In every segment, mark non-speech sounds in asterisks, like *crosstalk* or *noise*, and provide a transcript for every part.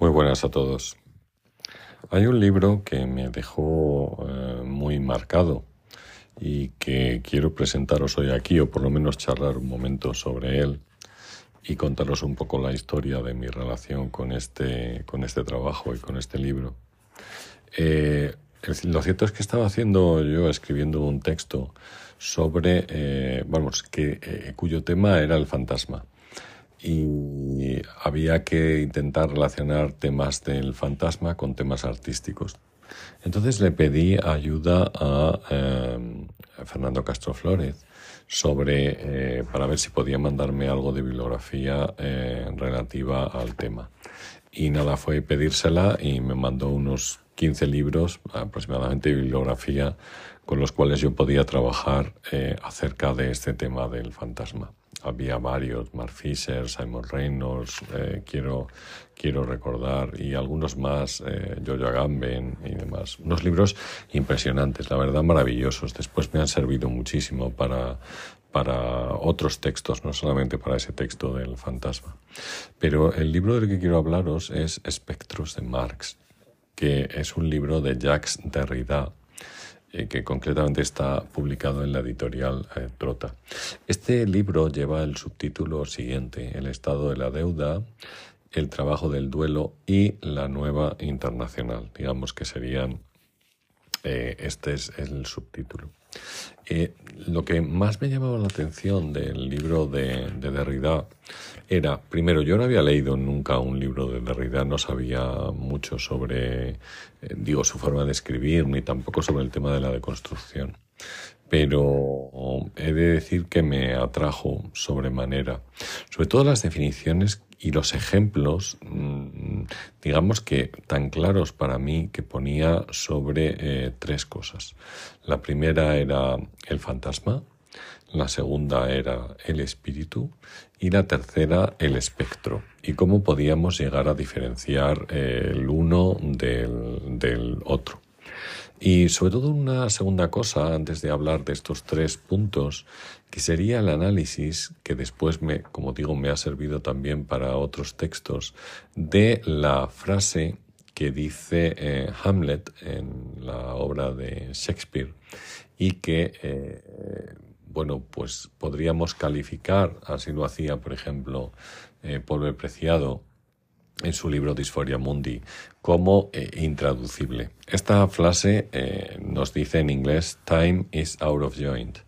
Muy buenas a todos. Hay un libro que me dejó eh, muy marcado y que quiero presentaros hoy aquí, o por lo menos charlar un momento sobre él y contaros un poco la historia de mi relación con este, con este trabajo y con este libro. Eh, lo cierto es que estaba haciendo yo escribiendo un texto sobre, eh, vamos, que, cuyo tema era el fantasma y había que intentar relacionar temas del fantasma con temas artísticos. Entonces le pedí ayuda a, eh, Fernando Castro Flores sobre, eh, para ver si podía mandarme algo de bibliografía eh, relativa al tema. Y nada, fue pedírsela y me mandó unos 15 libros aproximadamente de bibliografía con los cuales yo podía trabajar acerca de este tema del fantasma había varios, Mark Fisher, Simon Reynolds, eh, quiero, quiero recordar, y algunos más, eh, Jojo Agamben y demás. Unos libros impresionantes, la verdad maravillosos. Después me han servido muchísimo para, para otros textos, no solamente para ese texto del fantasma. Pero el libro del que quiero hablaros es Espectros de Marx, que es un libro de Jacques Derrida, eh, que concretamente está publicado en la editorial eh, Trota. Este libro lleva el subtítulo siguiente, El estado de la deuda, el trabajo del duelo y la nueva internacional. Digamos que serían, eh, este es el subtítulo. Eh, lo que más me llamaba la atención del libro de, Derrida era, primero, yo no había leído nunca un libro de Derrida, no sabía mucho sobre, eh, digo, su forma de escribir, ni tampoco sobre el tema de la deconstrucción. Pero he de decir que me atrajo sobremanera, sobre todo las definiciones y los ejemplos, mm, digamos que tan claros para mí que ponía sobre eh, tres cosas. La primera era el fantasma, la segunda era el espíritu y la tercera el espectro y cómo podíamos llegar a diferenciar el uno del, del otro. Y sobre todo una segunda cosa, antes de hablar de estos tres puntos, que sería el análisis, que después, me, como digo, me ha servido también para otros textos, de la frase que dice eh, Hamlet en la obra de Shakespeare y que, eh, bueno, pues podríamos calificar, así lo hacía, por ejemplo, eh, Preciado, en su libro Disforia Mundi como eh, intraducible. Esta frase eh, nos dice en inglés Time is out of joint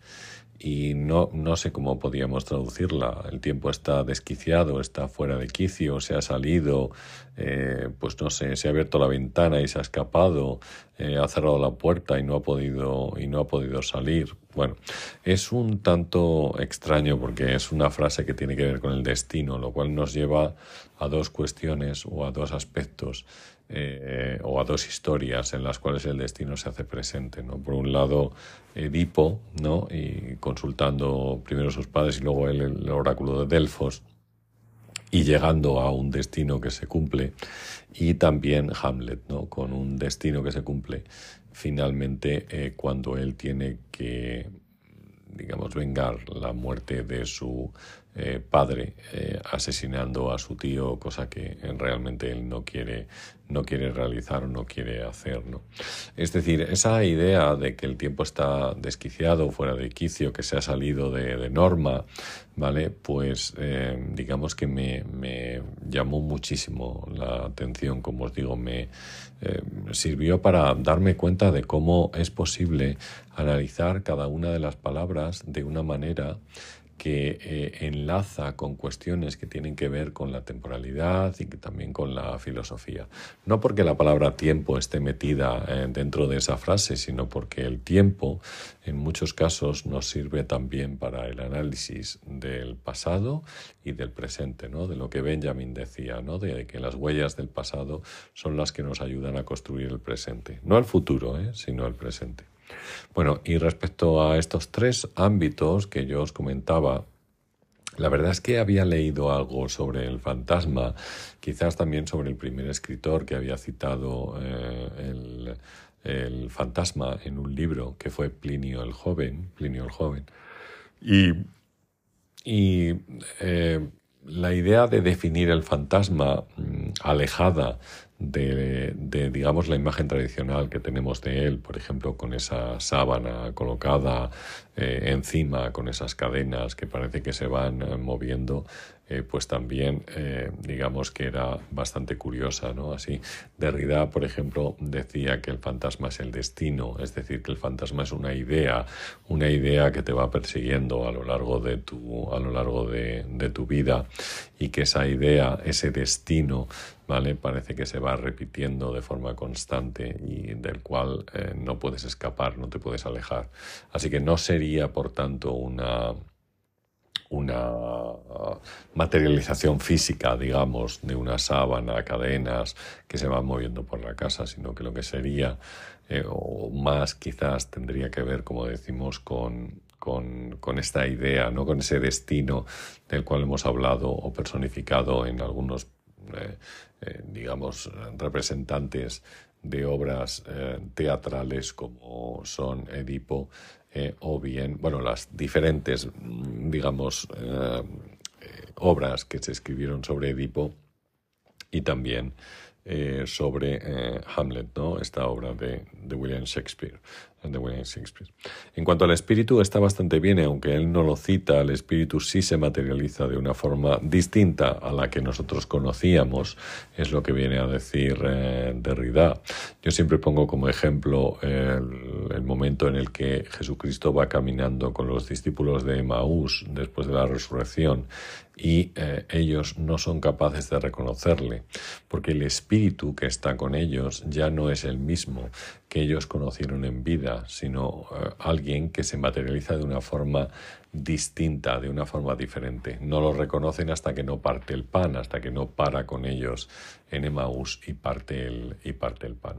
y no, no sé cómo podríamos traducirla. El tiempo está desquiciado, está fuera de quicio, se ha salido, eh, pues no sé, se ha abierto la ventana y se ha escapado, ha cerrado la puerta y no ha podido y no ha podido salir. Bueno, es un tanto extraño porque es una frase que tiene que ver con el destino, lo cual nos lleva a dos cuestiones o a dos aspectos eh, o a dos historias en las cuales el destino se hace presente. ¿no? Por un lado, Edipo, ¿no? y consultando primero sus padres y luego el oráculo de Delfos, y llegando a un destino que se cumple, y también Hamlet, ¿no? con un destino que se cumple finalmente eh, cuando él tiene que digamos, vengar la muerte de su eh, padre eh, asesinando a su tío, cosa que realmente él no quiere, no quiere realizar o no quiere hacer. Es decir, esa idea de que el tiempo está desquiciado, fuera de quicio, que se ha salido de, norma, ¿vale? Pues eh, digamos que me, llamó muchísimo la atención, como os digo, me sirvió para darme cuenta de cómo es posible analizar cada una de las palabras de una manera que eh, enlaza con cuestiones que tienen que ver con la temporalidad y que también con la filosofía. No porque la palabra tiempo esté metida eh, dentro de esa frase, sino porque el tiempo en muchos casos nos sirve también para el análisis del pasado y del presente, ¿no? de lo que Benjamin decía, ¿no? de que las huellas del pasado son las que nos ayudan a construir el presente. No el futuro, ¿eh? sino el presente. Bueno, y respecto a estos tres ámbitos que yo os comentaba, la verdad es que había leído algo sobre el fantasma, quizás también sobre el primer escritor que había citado eh, el, fantasma en un libro, que fue Plinio el Joven. Plinio el Joven. Y, y eh, la idea de definir el fantasma mm, alejada de, digamos, la imagen tradicional que tenemos de él, por ejemplo, con esa sábana colocada eh, encima, con esas cadenas que parece que se van eh, moviendo, eh, pues también, digamos que era bastante curiosa, ¿no? Así, Derrida, por ejemplo, decía que el fantasma es el destino, es decir, que el fantasma es una idea, una idea que te va persiguiendo a lo largo de tu, a lo largo de, de tu vida y que esa idea, ese destino, ¿vale? Parece que se va repitiendo de forma constante y del cual no puedes escapar, no te puedes alejar. Así que no sería, por tanto, una, una materialización física, digamos, de una sábana, cadenas que se van moviendo por la casa, sino que lo que sería, eh, o más quizás tendría que ver, como decimos, con, con, esta idea, ¿no? con ese destino del cual hemos hablado o personificado en algunos eh, eh, digamos, representantes de obras teatrales como son Edipo o bien, bueno, las diferentes, digamos, obras que se escribieron sobre Edipo y también sobre Hamlet, ¿no? esta obra de, de William Shakespeare En cuanto al espíritu, está bastante bien, aunque él no lo cita, el espíritu sí se materializa de una forma distinta a la que nosotros conocíamos, es lo que viene a decir eh, Derrida. Yo siempre pongo como ejemplo el, el, momento en el que Jesucristo va caminando con los discípulos de Emaús después de la resurrección y eh, ellos no son capaces de reconocerle, porque el espíritu que está con ellos ya no es el mismo que ellos conocieron en vida, sino eh, alguien que se materializa de una forma distinta, de una forma diferente. No lo reconocen hasta que no parte el pan, hasta que no para con ellos en Emaús y parte el, y parte el pan.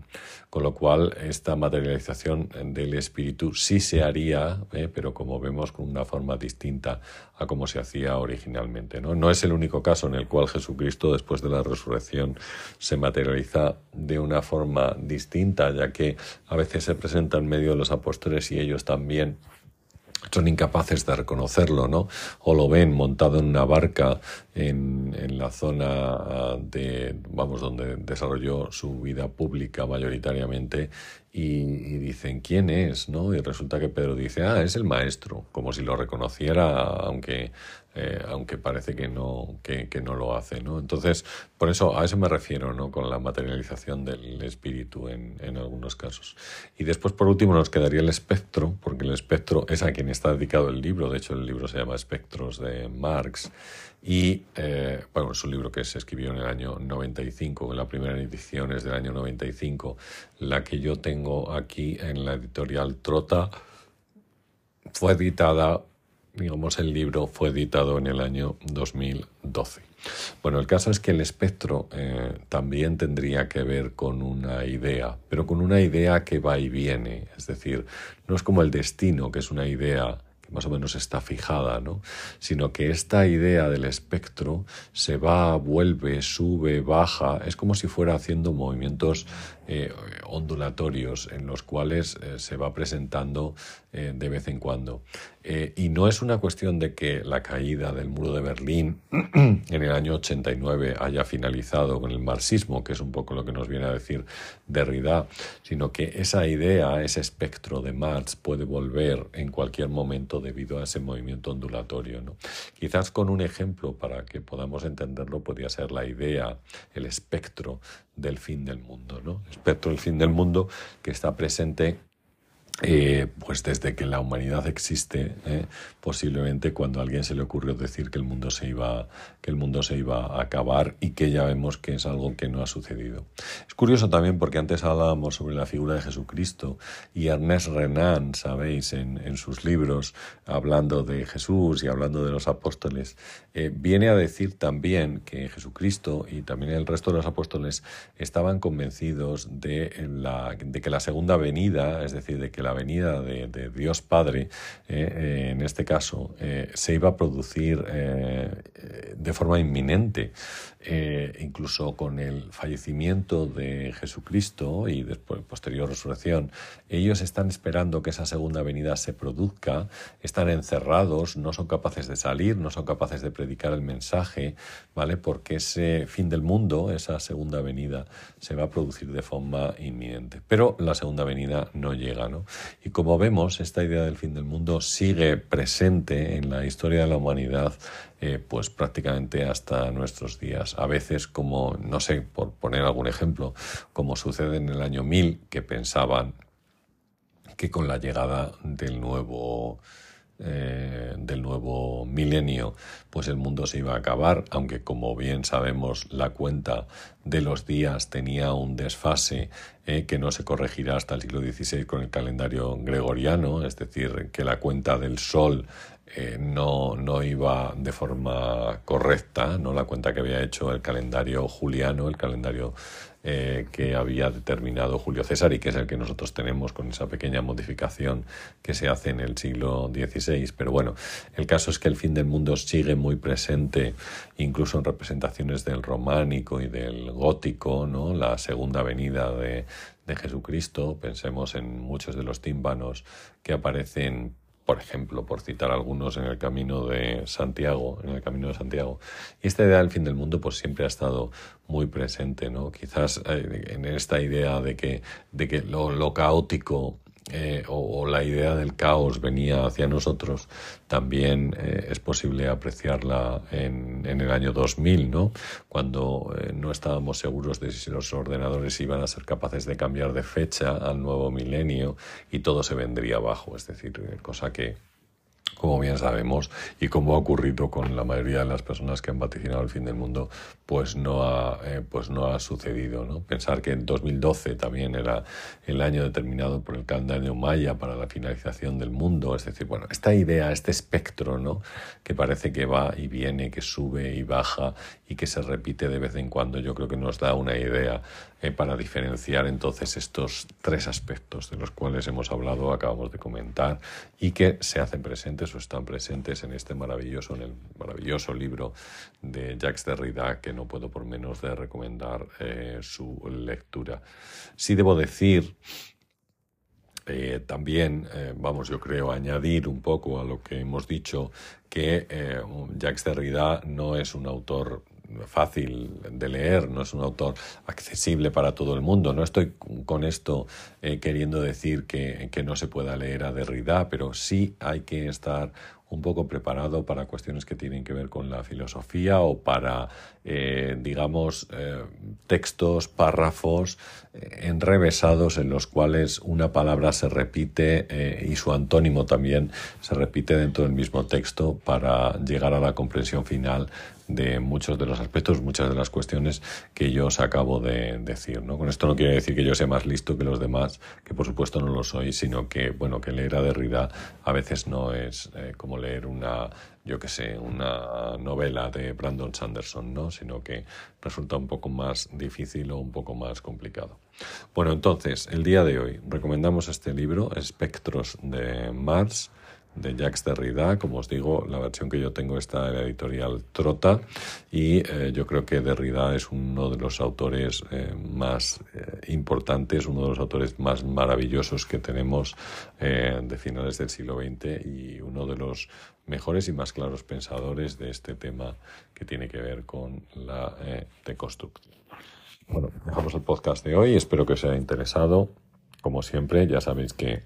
Con lo cual, esta materialización del espíritu sí se haría, ¿eh? pero como vemos, con una forma distinta a como se hacía originalmente. ¿no? no es el único caso en el cual Jesucristo, después de la resurrección, se materializa de una forma distinta, ya que a veces se presenta en medio de los apóstoles y ellos también son incapaces de reconocerlo, ¿no? O lo ven montado en una barca en, en, la zona ah, de, vamos, donde desarrolló su vida pública mayoritariamente y, dicen, ¿quién es? ¿no? Y resulta que Pedro dice, ah, es el maestro, como si lo reconociera, aunque, eh, aunque parece que no, que, no lo hace. ¿no? Entonces, por eso a eso me refiero, ¿no? con la materialización del espíritu en, en algunos casos. Y después, por último, nos quedaría el espectro, porque el espectro es a quien está dedicado el libro, de hecho el libro se llama Espectros de Marx. Y eh, bueno, es un libro que se escribió en el año 95, la primera edición es del año 95. La que yo tengo aquí en la editorial Trota fue editada, digamos, el libro fue editado en el año 2012. Bueno, el caso es que el espectro eh, también tendría que ver con una idea, pero con una idea que va y viene. Es decir, no es como el destino, que es una idea más o menos está fijada, ¿no? sino que esta idea del espectro se va, vuelve, sube, baja, es como si fuera haciendo movimientos eh, ondulatorios en los cuales eh, se va presentando eh, de vez en cuando. y no es una cuestión de que la caída del muro de Berlín *clears throat* en el año 89 haya finalizado con el marxismo, que es un poco lo que nos viene a decir Derrida, sino que esa idea, ese espectro de Marx puede volver en cualquier momento debido a ese movimiento ondulatorio. ¿no? Quizás con un ejemplo para que podamos entenderlo podría ser la idea, el espectro del fin del mundo, ¿no? Espectro del fin del mundo que está presente eh, pues desde que la humanidad existe, eh, posiblemente cuando a alguien se le ocurrió decir que el mundo se iba, que el mundo se iba a acabar y que ya vemos que es algo que no ha sucedido. Es curioso también porque antes hablábamos sobre la figura de Jesucristo y Ernest Renan, sabéis, en, en sus libros, hablando de Jesús y hablando de los apóstoles, eh, viene a decir también que Jesucristo y también el resto de los apóstoles estaban convencidos de, la, de que la segunda venida, es decir, de que la venida de, Dios Padre, en este caso, se iba a producir de forma inminente. Incluso con el fallecimiento de Jesucristo y después posterior resurrección, ellos están esperando que esa segunda venida se produzca, están encerrados, no son capaces de salir, no son capaces de predicar el mensaje, ¿vale? Porque ese fin del mundo, esa segunda venida, se va a producir de forma inminente. Pero la segunda venida no llega, ¿no? Y como vemos, esta idea del fin del mundo sigue presente en la historia de la humanidad, eh, pues prácticamente hasta nuestros días. A veces, como, no sé, por poner algún ejemplo, como sucede en el año 1000, que pensaban que con la llegada del nuevo eh, del nuevo milenio, pues el mundo se iba a acabar, aunque como bien sabemos la cuenta de los días tenía un desfase eh, que no se corregirá hasta el siglo XVI con el calendario gregoriano, es decir, que la cuenta del sol eh, no, no iba de forma correcta, no la cuenta que había hecho el calendario juliano, el calendario eh, que había determinado Julio César y que es el que nosotros tenemos con esa pequeña modificación que se hace en el siglo XVI. Pero bueno, el caso es que el fin del mundo sigue muy presente, incluso en representaciones del románico y del gótico, ¿no? la segunda venida de, de Jesucristo. Pensemos en muchos de los tímpanos que aparecen por ejemplo, por citar algunos en el camino de Santiago, en el camino de Santiago. Y esta idea del fin del mundo pues siempre ha estado muy presente, ¿no? Quizás eh, en esta idea de que, de que lo, lo caótico eh, o, la idea del caos venía hacia nosotros, también eh, es posible apreciarla en, en, el año 2000, ¿no? cuando eh, no estábamos seguros de si los ordenadores iban a ser capaces de cambiar de fecha al nuevo milenio y todo se vendría abajo, es decir, cosa que como bien sabemos, y como ha ocurrido con la mayoría de las personas que han vaticinado el fin del mundo, pues no ha, eh, pues no ha sucedido. ¿no? Pensar que en 2012 también era el año determinado por el calendario maya para la finalización del mundo, es decir, bueno, esta idea, este espectro, ¿no? que parece que va y viene, que sube y baja y que se repite de vez en cuando, yo creo que nos da una idea eh, para diferenciar entonces estos tres aspectos de los cuales hemos hablado, acabamos de comentar, y que se hacen presentes o están presentes en este maravilloso, en el maravilloso libro de Jacques Derrida, que no puedo por menos de recomendar eh, su lectura. Sí debo decir eh, también, vamos, yo creo, añadir un poco a lo que hemos dicho, que Jacques Derrida no es un autor fácil de leer, no es un autor accesible para todo el mundo. No estoy con esto eh, queriendo decir que, que, no se pueda leer a Derrida, pero sí hay que estar un poco preparado para cuestiones que tienen que ver con la filosofía o para, eh, digamos, eh, textos, párrafos enrevesados en los cuales una palabra se repite y su antónimo también se repite dentro del mismo texto para llegar a la comprensión final de muchos de los aspectos, muchas de las cuestiones que yo os acabo de decir. ¿no? Con esto no quiere decir que yo sea más listo que los demás, que por supuesto no lo soy, sino que, bueno, que leer a Derrida a veces no es eh, como leer una, yo que sé, una novela de Brandon Sanderson, ¿no? sino que resulta un poco más difícil o un poco más complicado. Bueno, entonces, el día de hoy recomendamos este libro, Espectros de Mars, de Jacques Derrida. Como os digo, la versión que yo tengo está en la editorial Trota y eh, yo creo que Derrida es uno de los autores eh, más eh, importantes, uno de los autores más maravillosos que tenemos de finales del siglo XX y uno de los mejores y más claros pensadores de este tema que tiene que ver con la deconstrucción. Bueno, dejamos el podcast de hoy, espero que os haya interesado. Como siempre, ya sabéis que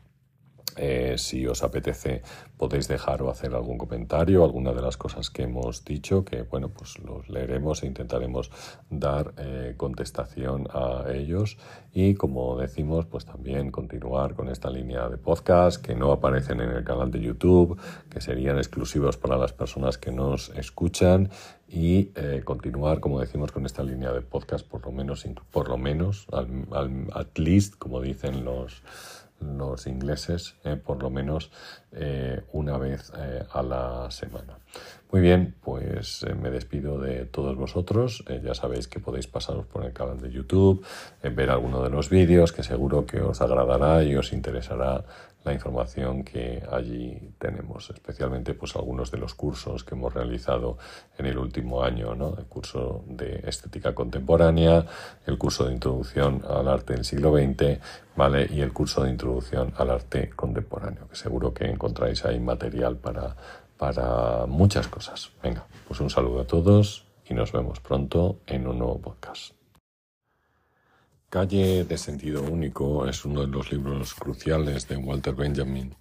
eh, si os apetece podéis dejar o hacer algún comentario, alguna de las cosas que hemos dicho, que bueno, pues los leeremos e intentaremos dar eh, contestación a ellos. Y como decimos, pues también continuar con esta línea de podcast que no aparecen en el canal de YouTube, que serían exclusivos para las personas que nos escuchan y eh, continuar, como decimos, con esta línea de podcast, por lo menos, por lo menos, al, at least, como dicen los los ingleses, eh, por lo menos eh, una vez eh, a la semana. Muy bien, pues eh, me despido de todos vosotros. Eh, ya sabéis que podéis pasaros por el canal de YouTube, eh, ver alguno de los vídeos que seguro que os agradará y os interesará la información que allí tenemos, especialmente pues algunos de los cursos que hemos realizado en el último año, ¿no? El curso de estética contemporánea, el curso de introducción al arte del siglo XX, ¿vale? Y el curso de introducción al arte contemporáneo, que seguro que encontráis ahí material para para muchas cosas. Venga, pues un saludo a todos y nos vemos pronto en un nuevo podcast. Calle de Sentido Único es uno de los libros cruciales de Walter Benjamin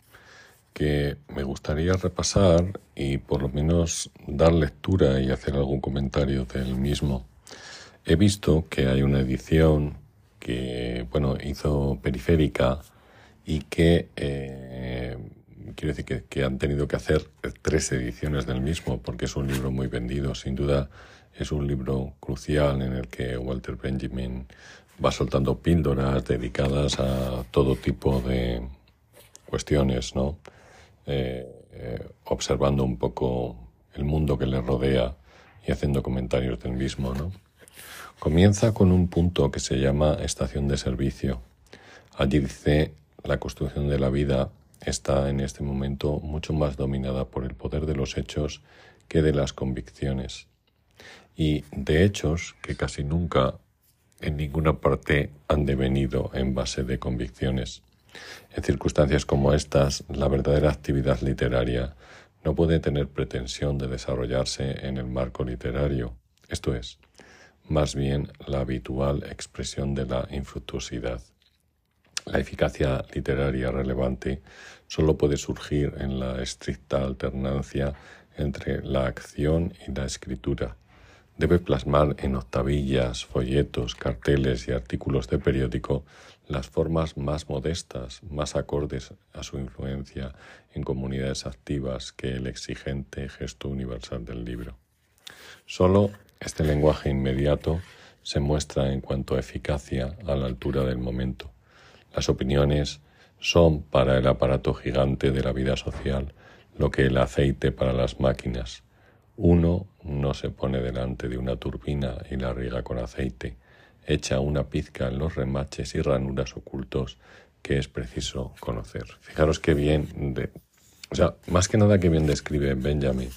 que me gustaría repasar y por lo menos dar lectura y hacer algún comentario del mismo. He visto que hay una edición que, bueno, hizo periférica y que eh, quiero decir que, han tenido que hacer tres ediciones del mismo porque es un libro muy vendido. Sin duda es un libro crucial en el que Walter Benjamin va soltando píldoras dedicadas a todo tipo de cuestiones, ¿no? Eh, eh, observando un poco el mundo que le rodea y haciendo comentarios del mismo, ¿no? Comienza con un punto que se llama estación de servicio. Allí dice la construcción de la vida está en este momento mucho más dominada por el poder de los hechos que de las convicciones. Y de hechos que casi nunca en ninguna parte han devenido en base de convicciones. En circunstancias como estas, la verdadera actividad literaria no puede tener pretensión de desarrollarse en el marco literario, esto es, más bien la habitual expresión de la infructuosidad. La eficacia literaria relevante solo puede surgir en la estricta alternancia entre la acción y la escritura. Debe plasmar en octavillas, folletos, carteles y artículos de periódico las formas más modestas, más acordes a su influencia en comunidades activas que el exigente gesto universal del libro. Solo este lenguaje inmediato se muestra en cuanto a eficacia a la altura del momento. Las opiniones son para el aparato gigante de la vida social lo que el aceite para las máquinas. Uno no se pone delante de una turbina y la riega con aceite, echa una pizca en los remaches y ranuras ocultos que es preciso conocer. Fijaros qué bien, de, o sea, más que nada que bien describe Benjamin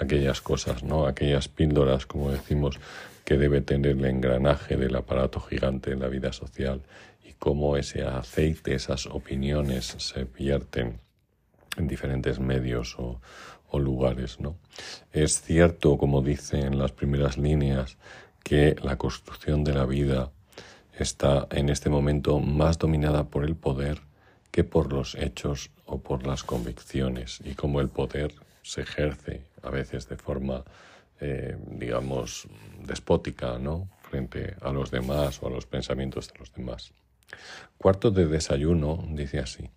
aquellas cosas, ¿no? Aquellas píldoras, como decimos, que debe tener el engranaje del aparato gigante en la vida social y cómo ese aceite, esas opiniones se vierten en diferentes medios o, lugares. ¿no? Es cierto, como dice en las primeras líneas, que la construcción de la vida está en este momento más dominada por el poder que por los hechos o por las convicciones y cómo el poder se ejerce a veces de forma, eh, digamos, despótica, ¿no? frente a los demás o a los pensamientos de los demás. Cuarto de desayuno dice así.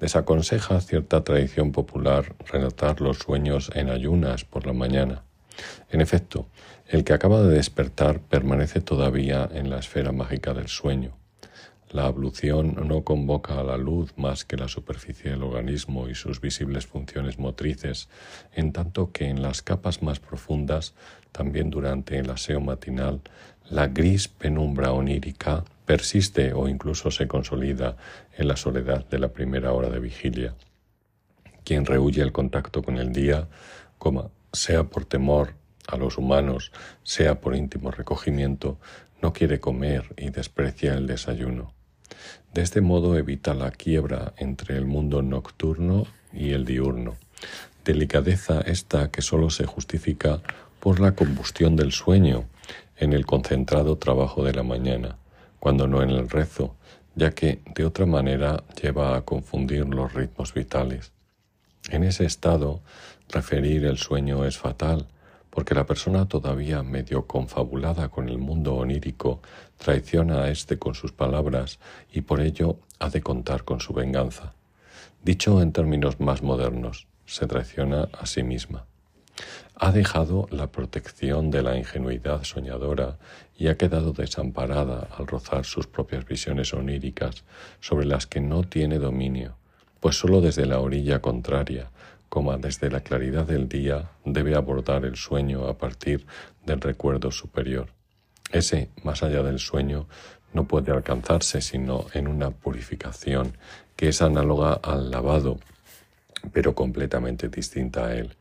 Desaconseja cierta tradición popular relatar los sueños en ayunas por la mañana. En efecto, el que acaba de despertar permanece todavía en la esfera mágica del sueño. La ablución no convoca a la luz más que la superficie del organismo y sus visibles funciones motrices, en tanto que en las capas más profundas, también durante el aseo matinal, la gris penumbra onírica persiste o incluso se consolida en la soledad de la primera hora de vigilia. Quien rehuye el contacto con el día, coma, sea por temor a los humanos, sea por íntimo recogimiento, no quiere comer y desprecia el desayuno. De este modo evita la quiebra entre el mundo nocturno y el diurno. Delicadeza esta que sólo se justifica por la combustión del sueño en el concentrado trabajo de la mañana cuando no en el rezo, ya que de otra manera lleva a confundir los ritmos vitales. En ese estado, referir el sueño es fatal, porque la persona todavía medio confabulada con el mundo onírico traiciona a éste con sus palabras y por ello ha de contar con su venganza. Dicho en términos más modernos, se traiciona a sí misma ha dejado la protección de la ingenuidad soñadora y ha quedado desamparada al rozar sus propias visiones oníricas sobre las que no tiene dominio, pues sólo desde la orilla contraria, como desde la claridad del día, debe abordar el sueño a partir del recuerdo superior. Ese, más allá del sueño, no puede alcanzarse sino en una purificación que es análoga al lavado, pero completamente distinta a él.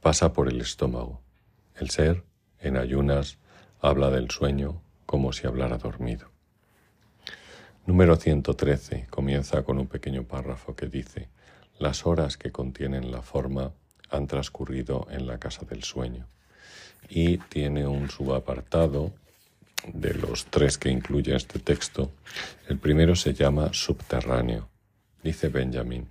Pasa por el estómago. El ser, en ayunas, habla del sueño como si hablara dormido. Número 113 comienza con un pequeño párrafo que dice, las horas que contienen la forma han transcurrido en la casa del sueño. Y tiene un subapartado de los tres que incluye este texto. El primero se llama subterráneo. Dice Benjamin,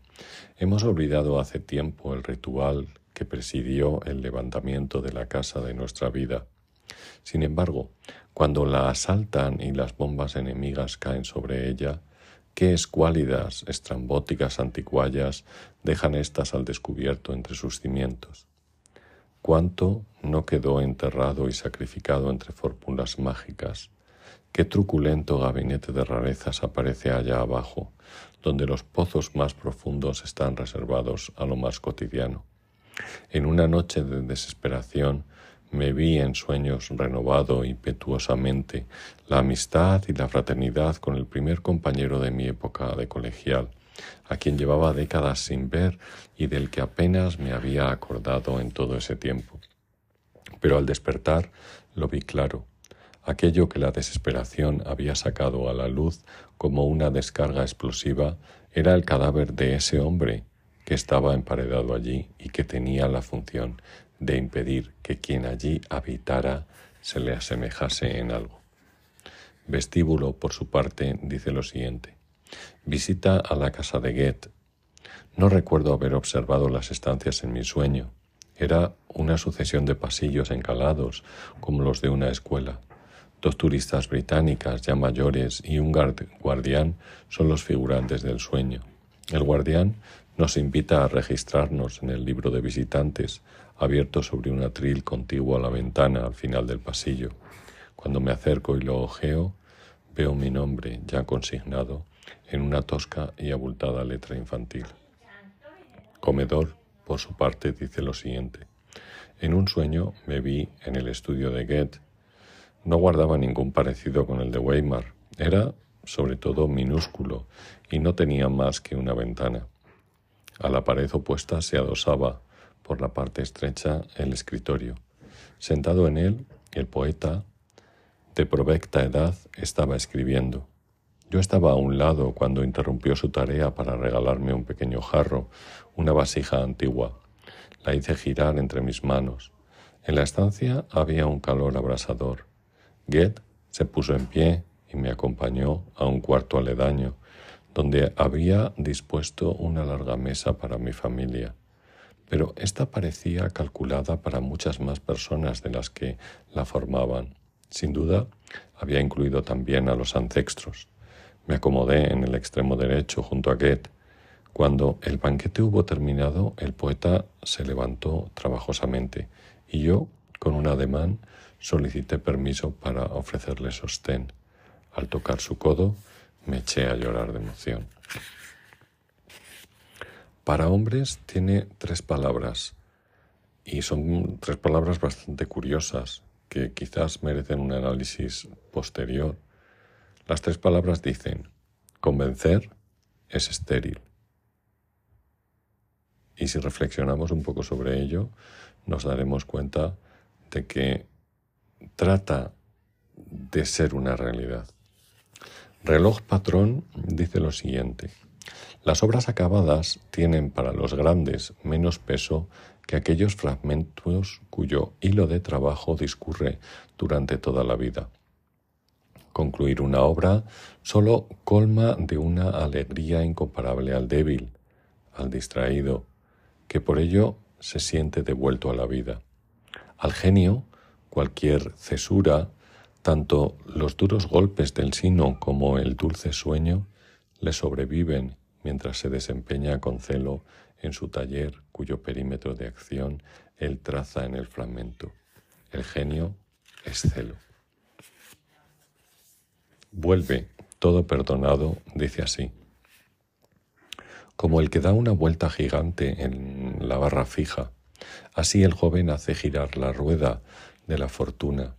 hemos olvidado hace tiempo el ritual que presidió el levantamiento de la casa de nuestra vida. Sin embargo, cuando la asaltan y las bombas enemigas caen sobre ella, qué escuálidas, estrambóticas anticuallas dejan éstas al descubierto entre sus cimientos. Cuánto no quedó enterrado y sacrificado entre fórmulas mágicas. Qué truculento gabinete de rarezas aparece allá abajo, donde los pozos más profundos están reservados a lo más cotidiano. En una noche de desesperación, me vi en sueños renovado impetuosamente la amistad y la fraternidad con el primer compañero de mi época de colegial, a quien llevaba décadas sin ver y del que apenas me había acordado en todo ese tiempo. Pero al despertar lo vi claro. Aquello que la desesperación había sacado a la luz como una descarga explosiva era el cadáver de ese hombre que estaba emparedado allí y que tenía la función de impedir que quien allí habitara se le asemejase en algo. Vestíbulo, por su parte, dice lo siguiente. Visita a la casa de Goethe. No recuerdo haber observado las estancias en mi sueño. Era una sucesión de pasillos encalados, como los de una escuela. Dos turistas británicas ya mayores y un guardián son los figurantes del sueño. El guardián nos invita a registrarnos en el libro de visitantes, abierto sobre un atril contiguo a la ventana al final del pasillo. Cuando me acerco y lo ojeo, veo mi nombre ya consignado en una tosca y abultada letra infantil. Comedor, por su parte, dice lo siguiente. En un sueño me vi en el estudio de Goethe. No guardaba ningún parecido con el de Weimar. Era, sobre todo, minúsculo y no tenía más que una ventana. A la pared opuesta se adosaba, por la parte estrecha, el escritorio. Sentado en él, el poeta, de provecta edad, estaba escribiendo. Yo estaba a un lado cuando interrumpió su tarea para regalarme un pequeño jarro, una vasija antigua. La hice girar entre mis manos. En la estancia había un calor abrasador. Goethe se puso en pie y me acompañó a un cuarto aledaño, donde había dispuesto una larga mesa para mi familia. Pero esta parecía calculada para muchas más personas de las que la formaban. Sin duda, había incluido también a los ancestros. Me acomodé en el extremo derecho junto a Goethe. Cuando el banquete hubo terminado, el poeta se levantó trabajosamente y yo, con un ademán, solicité permiso para ofrecerle sostén. Al tocar su codo, me eché a llorar de emoción. Para hombres tiene tres palabras y son tres palabras bastante curiosas que quizás merecen un análisis posterior. Las tres palabras dicen, convencer es estéril. Y si reflexionamos un poco sobre ello, nos daremos cuenta de que trata de ser una realidad. Reloj Patrón dice lo siguiente. Las obras acabadas tienen para los grandes menos peso que aquellos fragmentos cuyo hilo de trabajo discurre durante toda la vida. Concluir una obra solo colma de una alegría incomparable al débil, al distraído, que por ello se siente devuelto a la vida. Al genio, cualquier cesura tanto los duros golpes del sino como el dulce sueño le sobreviven mientras se desempeña con celo en su taller cuyo perímetro de acción él traza en el fragmento. El genio es celo. Vuelve, todo perdonado, dice así. Como el que da una vuelta gigante en la barra fija. Así el joven hace girar la rueda de la fortuna,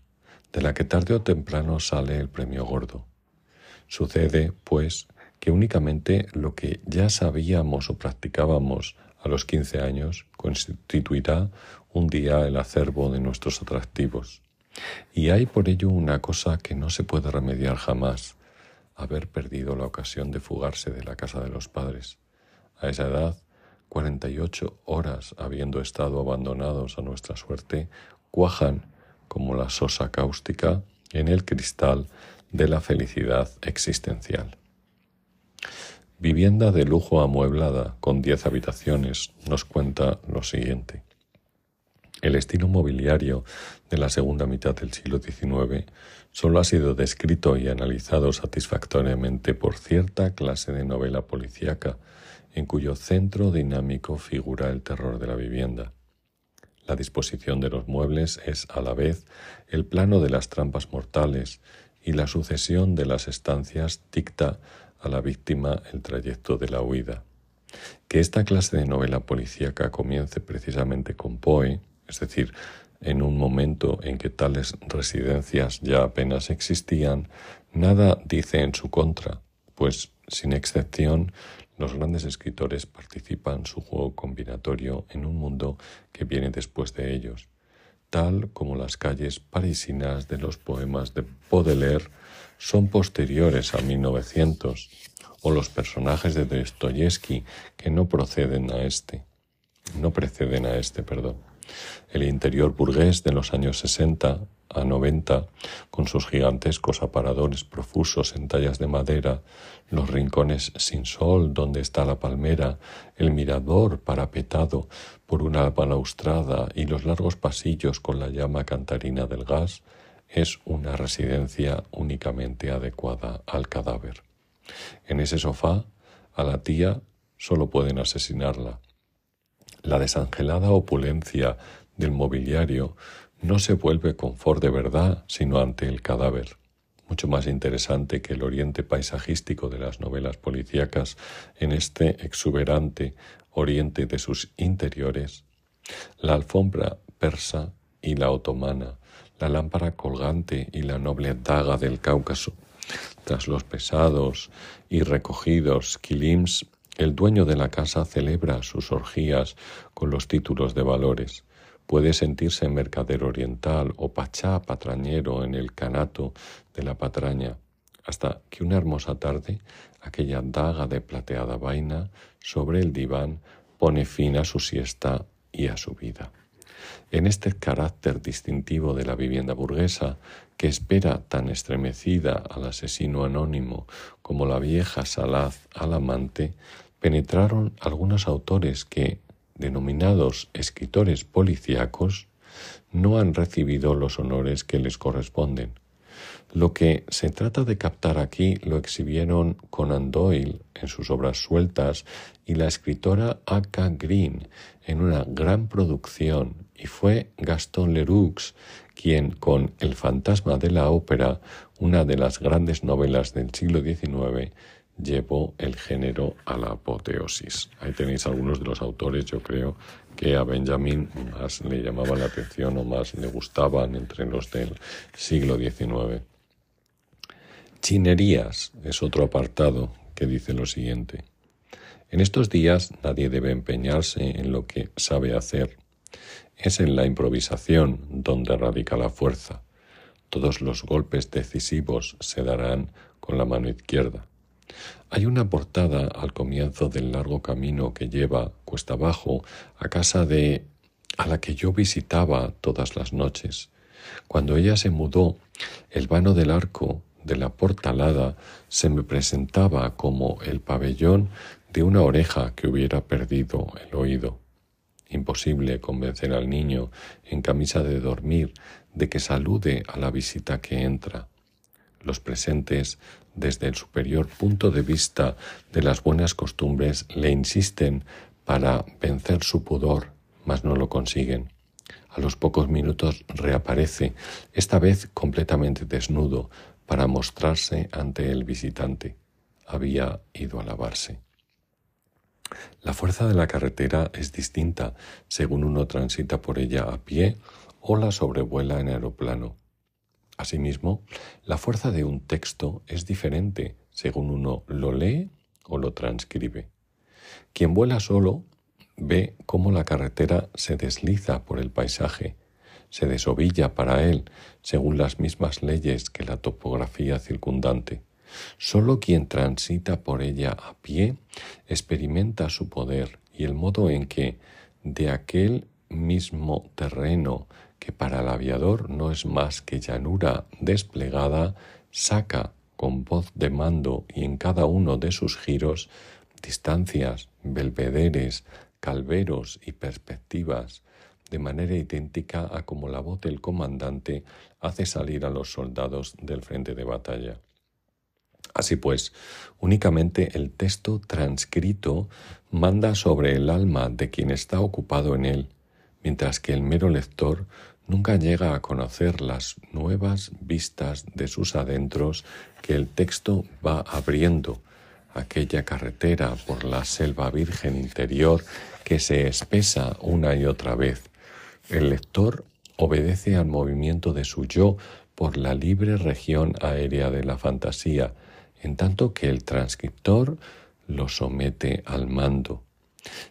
de la que tarde o temprano sale el premio gordo. Sucede, pues, que únicamente lo que ya sabíamos o practicábamos a los 15 años constituirá un día el acervo de nuestros atractivos. Y hay por ello una cosa que no se puede remediar jamás, haber perdido la ocasión de fugarse de la casa de los padres. A esa edad, 48 horas habiendo estado abandonados a nuestra suerte, cuajan como la sosa cáustica en el cristal de la felicidad existencial. Vivienda de lujo amueblada con diez habitaciones nos cuenta lo siguiente. El estilo mobiliario de la segunda mitad del siglo XIX solo ha sido descrito y analizado satisfactoriamente por cierta clase de novela policíaca, en cuyo centro dinámico figura el terror de la vivienda. La disposición de los muebles es a la vez el plano de las trampas mortales y la sucesión de las estancias dicta a la víctima el trayecto de la huida. Que esta clase de novela policíaca comience precisamente con Poe, es decir, en un momento en que tales residencias ya apenas existían, nada dice en su contra, pues, sin excepción, los grandes escritores participan su juego combinatorio en un mundo que viene después de ellos, tal como las calles parisinas de los poemas de Baudelaire son posteriores a 1900, o los personajes de Dostoyevsky que no proceden a este, no preceden a este, perdón. El interior burgués de los años 60 a 90, con sus gigantescos aparadores profusos en tallas de madera, los rincones sin sol donde está la palmera, el mirador parapetado por una balaustrada y los largos pasillos con la llama cantarina del gas, es una residencia únicamente adecuada al cadáver. En ese sofá, a la tía solo pueden asesinarla. La desangelada opulencia del mobiliario no se vuelve confort de verdad, sino ante el cadáver. Mucho más interesante que el oriente paisajístico de las novelas policíacas en este exuberante oriente de sus interiores, la alfombra persa y la otomana, la lámpara colgante y la noble daga del Cáucaso. Tras los pesados y recogidos kilims, el dueño de la casa celebra sus orgías con los títulos de valores. Puede sentirse mercader oriental o pachá patrañero en el canato de la patraña, hasta que una hermosa tarde aquella daga de plateada vaina sobre el diván pone fin a su siesta y a su vida. En este carácter distintivo de la vivienda burguesa, que espera tan estremecida al asesino anónimo como la vieja salaz al amante, penetraron algunos autores que, denominados escritores policíacos, no han recibido los honores que les corresponden. Lo que se trata de captar aquí lo exhibieron Conan Doyle en sus obras sueltas y la escritora A.K. Green en una gran producción y fue Gaston Leroux quien con El fantasma de la ópera, una de las grandes novelas del siglo XIX, llevó el género a la apoteosis. Ahí tenéis algunos de los autores, yo creo, que a Benjamin más le llamaban la atención o más le gustaban entre los del siglo XIX. Chinerías es otro apartado que dice lo siguiente. En estos días nadie debe empeñarse en lo que sabe hacer. Es en la improvisación donde radica la fuerza. Todos los golpes decisivos se darán con la mano izquierda. Hay una portada al comienzo del largo camino que lleva cuesta abajo a casa de a la que yo visitaba todas las noches. Cuando ella se mudó, el vano del arco de la portalada se me presentaba como el pabellón de una oreja que hubiera perdido el oído. Imposible convencer al niño en camisa de dormir de que salude a la visita que entra. Los presentes desde el superior punto de vista de las buenas costumbres, le insisten para vencer su pudor, mas no lo consiguen. A los pocos minutos reaparece, esta vez completamente desnudo, para mostrarse ante el visitante. Había ido a lavarse. La fuerza de la carretera es distinta según uno transita por ella a pie o la sobrevuela en aeroplano. Asimismo, la fuerza de un texto es diferente según uno lo lee o lo transcribe. Quien vuela solo ve cómo la carretera se desliza por el paisaje, se desovilla para él según las mismas leyes que la topografía circundante. Solo quien transita por ella a pie experimenta su poder y el modo en que de aquel mismo terreno que para el aviador no es más que llanura desplegada, saca con voz de mando y en cada uno de sus giros distancias, belvederes, calveros y perspectivas, de manera idéntica a como la voz del comandante hace salir a los soldados del frente de batalla. Así pues, únicamente el texto transcrito manda sobre el alma de quien está ocupado en él, mientras que el mero lector nunca llega a conocer las nuevas vistas de sus adentros que el texto va abriendo, aquella carretera por la selva virgen interior que se espesa una y otra vez. El lector obedece al movimiento de su yo por la libre región aérea de la fantasía, en tanto que el transcriptor lo somete al mando.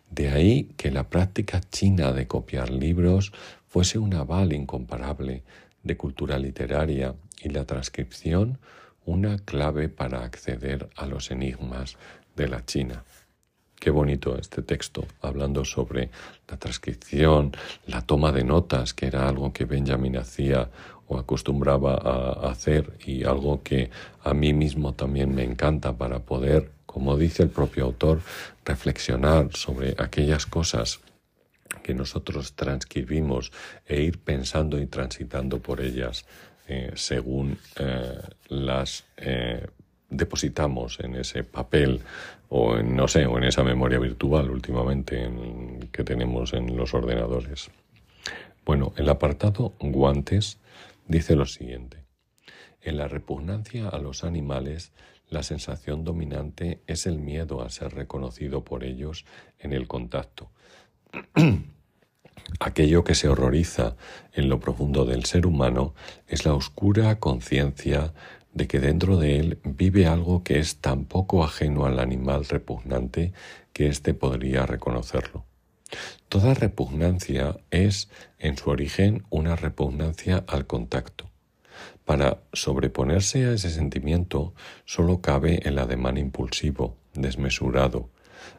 De ahí que la práctica china de copiar libros fuese un aval incomparable de cultura literaria y la transcripción una clave para acceder a los enigmas de la China. Qué bonito este texto, hablando sobre la transcripción, la toma de notas, que era algo que Benjamin hacía o acostumbraba a hacer y algo que a mí mismo también me encanta para poder, como dice el propio autor, reflexionar sobre aquellas cosas que nosotros transcribimos e ir pensando y transitando por ellas eh, según eh, las eh, depositamos en ese papel o en, no sé, o en esa memoria virtual últimamente que tenemos en los ordenadores. Bueno, el apartado guantes dice lo siguiente. En la repugnancia a los animales, la sensación dominante es el miedo a ser reconocido por ellos en el contacto. *clears throat* Aquello que se horroriza en lo profundo del ser humano es la oscura conciencia de que dentro de él vive algo que es tan poco ajeno al animal repugnante que éste podría reconocerlo. Toda repugnancia es, en su origen, una repugnancia al contacto. Para sobreponerse a ese sentimiento solo cabe el ademán impulsivo, desmesurado.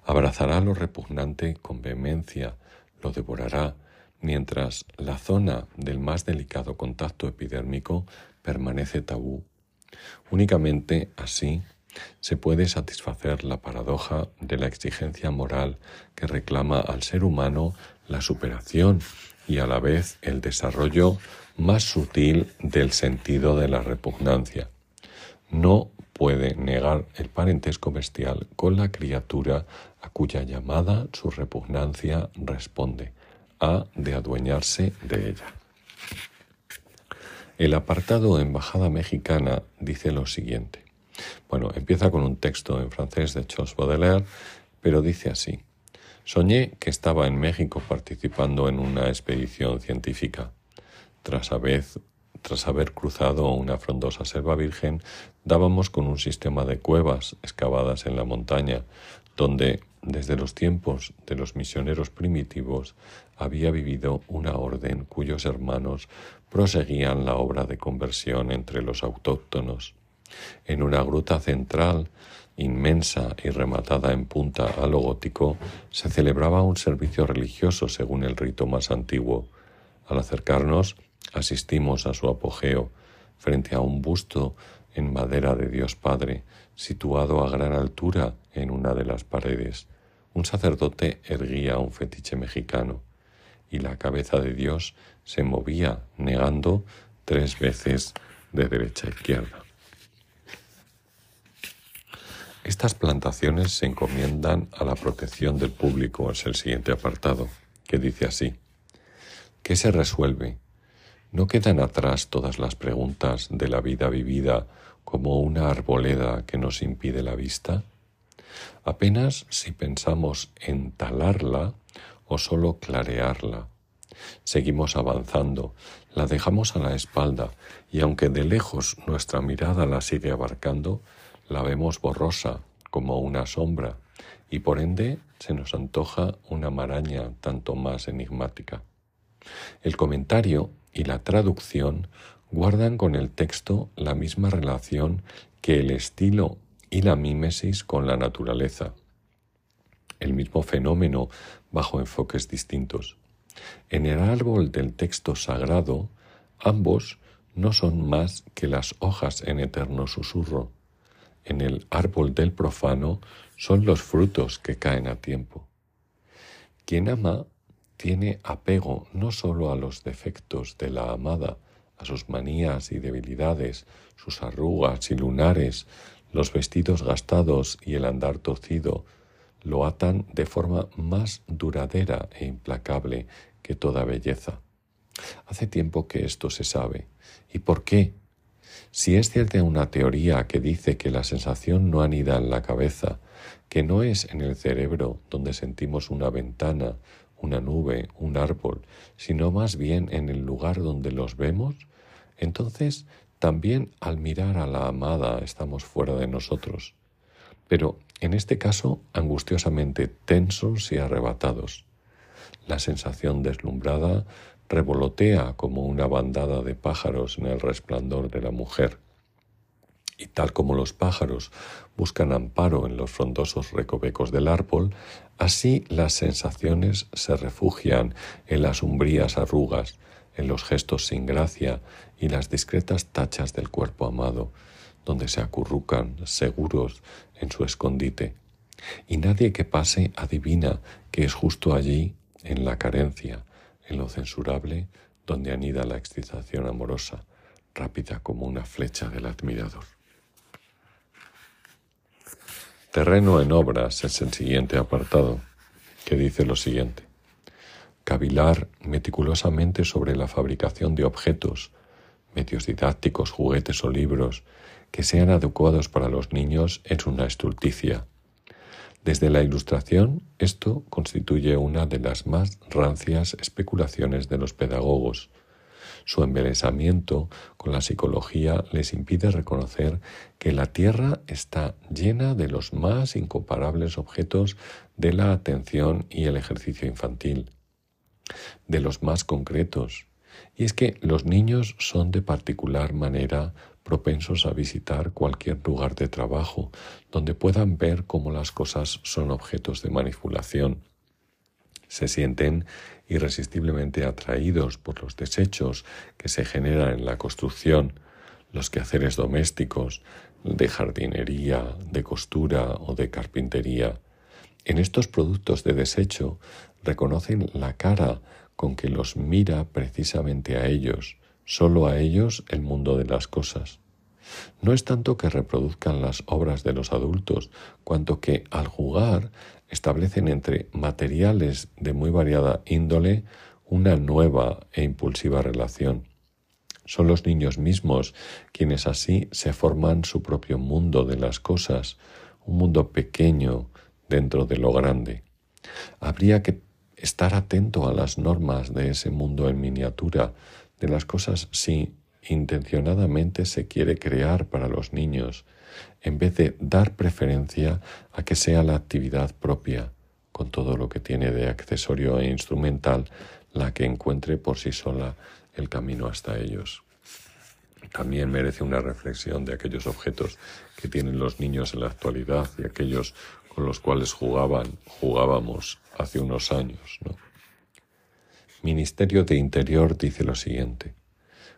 Abrazará lo repugnante con vehemencia, lo devorará, mientras la zona del más delicado contacto epidérmico permanece tabú Únicamente así se puede satisfacer la paradoja de la exigencia moral que reclama al ser humano la superación y a la vez el desarrollo más sutil del sentido de la repugnancia. No puede negar el parentesco bestial con la criatura a cuya llamada su repugnancia responde, a de adueñarse de ella. El apartado Embajada Mexicana dice lo siguiente. Bueno, empieza con un texto en francés de Charles Baudelaire, pero dice así. Soñé que estaba en México participando en una expedición científica. Tras haber, tras haber cruzado una frondosa selva virgen, dábamos con un sistema de cuevas excavadas en la montaña, donde desde los tiempos de los misioneros primitivos había vivido una orden cuyos hermanos proseguían la obra de conversión entre los autóctonos. En una gruta central, inmensa y rematada en punta a lo gótico, se celebraba un servicio religioso según el rito más antiguo. Al acercarnos, asistimos a su apogeo, frente a un busto en madera de Dios Padre, situado a gran altura en una de las paredes un sacerdote erguía un fetiche mexicano y la cabeza de Dios se movía negando tres veces de derecha a izquierda. Estas plantaciones se encomiendan a la protección del público, es el siguiente apartado, que dice así. ¿Qué se resuelve? ¿No quedan atrás todas las preguntas de la vida vivida como una arboleda que nos impide la vista? apenas si pensamos en talarla o solo clarearla. Seguimos avanzando, la dejamos a la espalda y aunque de lejos nuestra mirada la sigue abarcando, la vemos borrosa como una sombra y por ende se nos antoja una maraña tanto más enigmática. El comentario y la traducción guardan con el texto la misma relación que el estilo y la mímesis con la naturaleza, el mismo fenómeno bajo enfoques distintos. En el árbol del texto sagrado, ambos no son más que las hojas en eterno susurro. En el árbol del profano son los frutos que caen a tiempo. Quien ama tiene apego no sólo a los defectos de la amada, a sus manías y debilidades, sus arrugas y lunares, los vestidos gastados y el andar torcido, lo atan de forma más duradera e implacable que toda belleza. Hace tiempo que esto se sabe. ¿Y por qué? Si es cierta una teoría que dice que la sensación no anida en la cabeza, que no es en el cerebro donde sentimos una ventana, una nube, un árbol, sino más bien en el lugar donde los vemos, entonces también al mirar a la amada estamos fuera de nosotros, pero en este caso angustiosamente tensos y arrebatados. La sensación deslumbrada revolotea como una bandada de pájaros en el resplandor de la mujer. Y tal como los pájaros buscan amparo en los frondosos recovecos del árbol, así las sensaciones se refugian en las umbrías arrugas, en los gestos sin gracia y las discretas tachas del cuerpo amado, donde se acurrucan seguros en su escondite. Y nadie que pase adivina que es justo allí, en la carencia, en lo censurable, donde anida la excitación amorosa, rápida como una flecha del admirador. Terreno en obras es el siguiente apartado, que dice lo siguiente. Cavilar meticulosamente sobre la fabricación de objetos, medios didácticos, juguetes o libros que sean adecuados para los niños es una estulticia desde la Ilustración, esto constituye una de las más rancias especulaciones de los pedagogos. Su embelesamiento con la psicología les impide reconocer que la Tierra está llena de los más incomparables objetos de la atención y el ejercicio infantil, de los más concretos. Y es que los niños son de particular manera propensos a visitar cualquier lugar de trabajo donde puedan ver cómo las cosas son objetos de manipulación. Se sienten irresistiblemente atraídos por los desechos que se generan en la construcción, los quehaceres domésticos, de jardinería, de costura o de carpintería. En estos productos de desecho reconocen la cara con que los mira precisamente a ellos, solo a ellos el mundo de las cosas. No es tanto que reproduzcan las obras de los adultos, cuanto que al jugar establecen entre materiales de muy variada índole una nueva e impulsiva relación. Son los niños mismos quienes así se forman su propio mundo de las cosas, un mundo pequeño dentro de lo grande. Habría que estar atento a las normas de ese mundo en miniatura, de las cosas si intencionadamente se quiere crear para los niños, en vez de dar preferencia a que sea la actividad propia, con todo lo que tiene de accesorio e instrumental, la que encuentre por sí sola el camino hasta ellos. También merece una reflexión de aquellos objetos que tienen los niños en la actualidad y aquellos con los cuales jugaban, jugábamos hace unos años. Ministerio de Interior dice lo siguiente.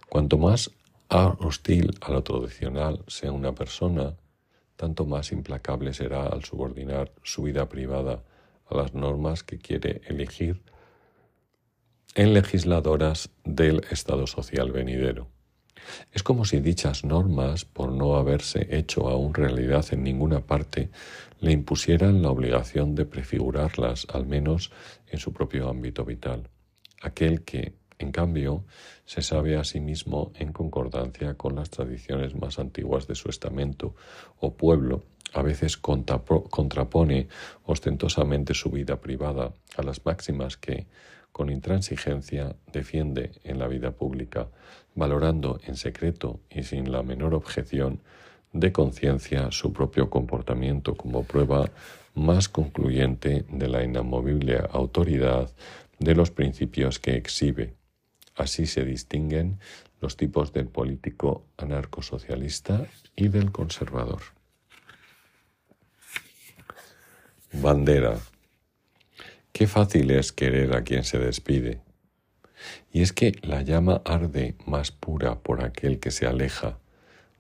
Cuanto más hostil a lo tradicional sea una persona, tanto más implacable será al subordinar su vida privada a las normas que quiere elegir en legisladoras del Estado social venidero. Es como si dichas normas, por no haberse hecho aún realidad en ninguna parte, le impusieran la obligación de prefigurarlas, al menos en su propio ámbito vital. Aquel que, en cambio, se sabe a sí mismo en concordancia con las tradiciones más antiguas de su estamento o pueblo, a veces contrapone ostentosamente su vida privada a las máximas que, con intransigencia, defiende en la vida pública, valorando en secreto y sin la menor objeción de conciencia su propio comportamiento como prueba más concluyente de la inamovible autoridad de los principios que exhibe. Así se distinguen los tipos del político anarcosocialista y del conservador. Bandera. Qué fácil es querer a quien se despide. Y es que la llama arde más pura por aquel que se aleja,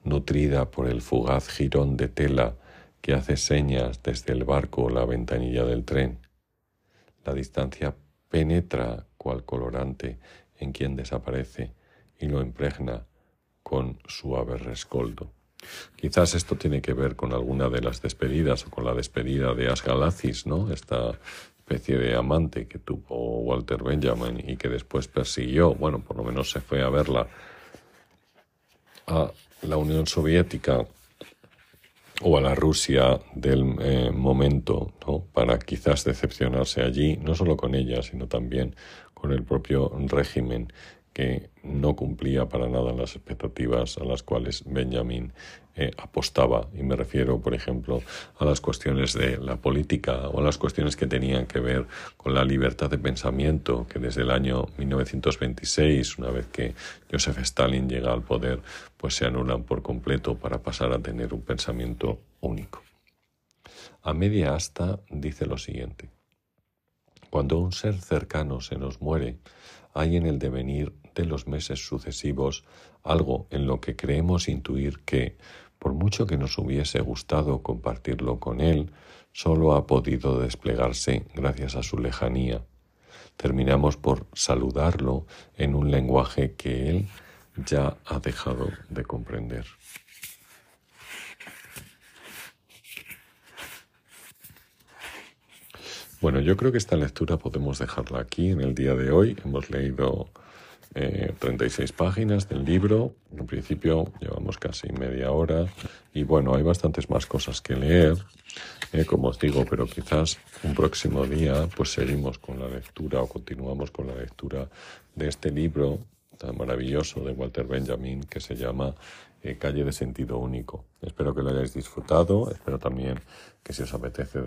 nutrida por el fugaz jirón de tela que hace señas desde el barco o la ventanilla del tren. La distancia penetra cual colorante en quien desaparece y lo impregna con suave rescoldo. Quizás esto tiene que ver con alguna de las despedidas o con la despedida de Asgalacis, ¿no? Esta especie de amante que tuvo Walter Benjamin y que después persiguió, bueno, por lo menos se fue a verla a la Unión Soviética o a la Rusia del eh, momento, ¿no? para quizás decepcionarse allí, no solo con ella, sino también con el propio régimen que no cumplía para nada las expectativas a las cuales Benjamin eh, apostaba. Y me refiero, por ejemplo, a las cuestiones de la política o a las cuestiones que tenían que ver con la libertad de pensamiento, que desde el año 1926, una vez que Joseph Stalin llega al poder, pues se anulan por completo para pasar a tener un pensamiento único. A media asta dice lo siguiente. Cuando un ser cercano se nos muere, hay en el devenir de los meses sucesivos algo en lo que creemos intuir que, por mucho que nos hubiese gustado compartirlo con él, solo ha podido desplegarse gracias a su lejanía. Terminamos por saludarlo en un lenguaje que él ya ha dejado de comprender. Bueno, yo creo que esta lectura podemos dejarla aquí en el día de hoy. Hemos leído 36 eh, páginas del libro. En principio llevamos casi media hora y bueno, hay bastantes más cosas que leer, eh, como os digo, pero quizás un próximo día pues seguimos con la lectura o continuamos con la lectura de este libro tan maravilloso de Walter Benjamin que se llama eh, Calle de Sentido Único. Espero que lo hayáis disfrutado, espero también que si os apetece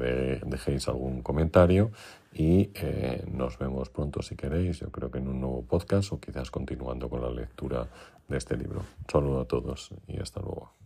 dejéis algún comentario y eh, nos vemos pronto si queréis, yo creo que en un nuevo podcast o quizás continuando con la lectura de este libro. Un saludo a todos y hasta luego.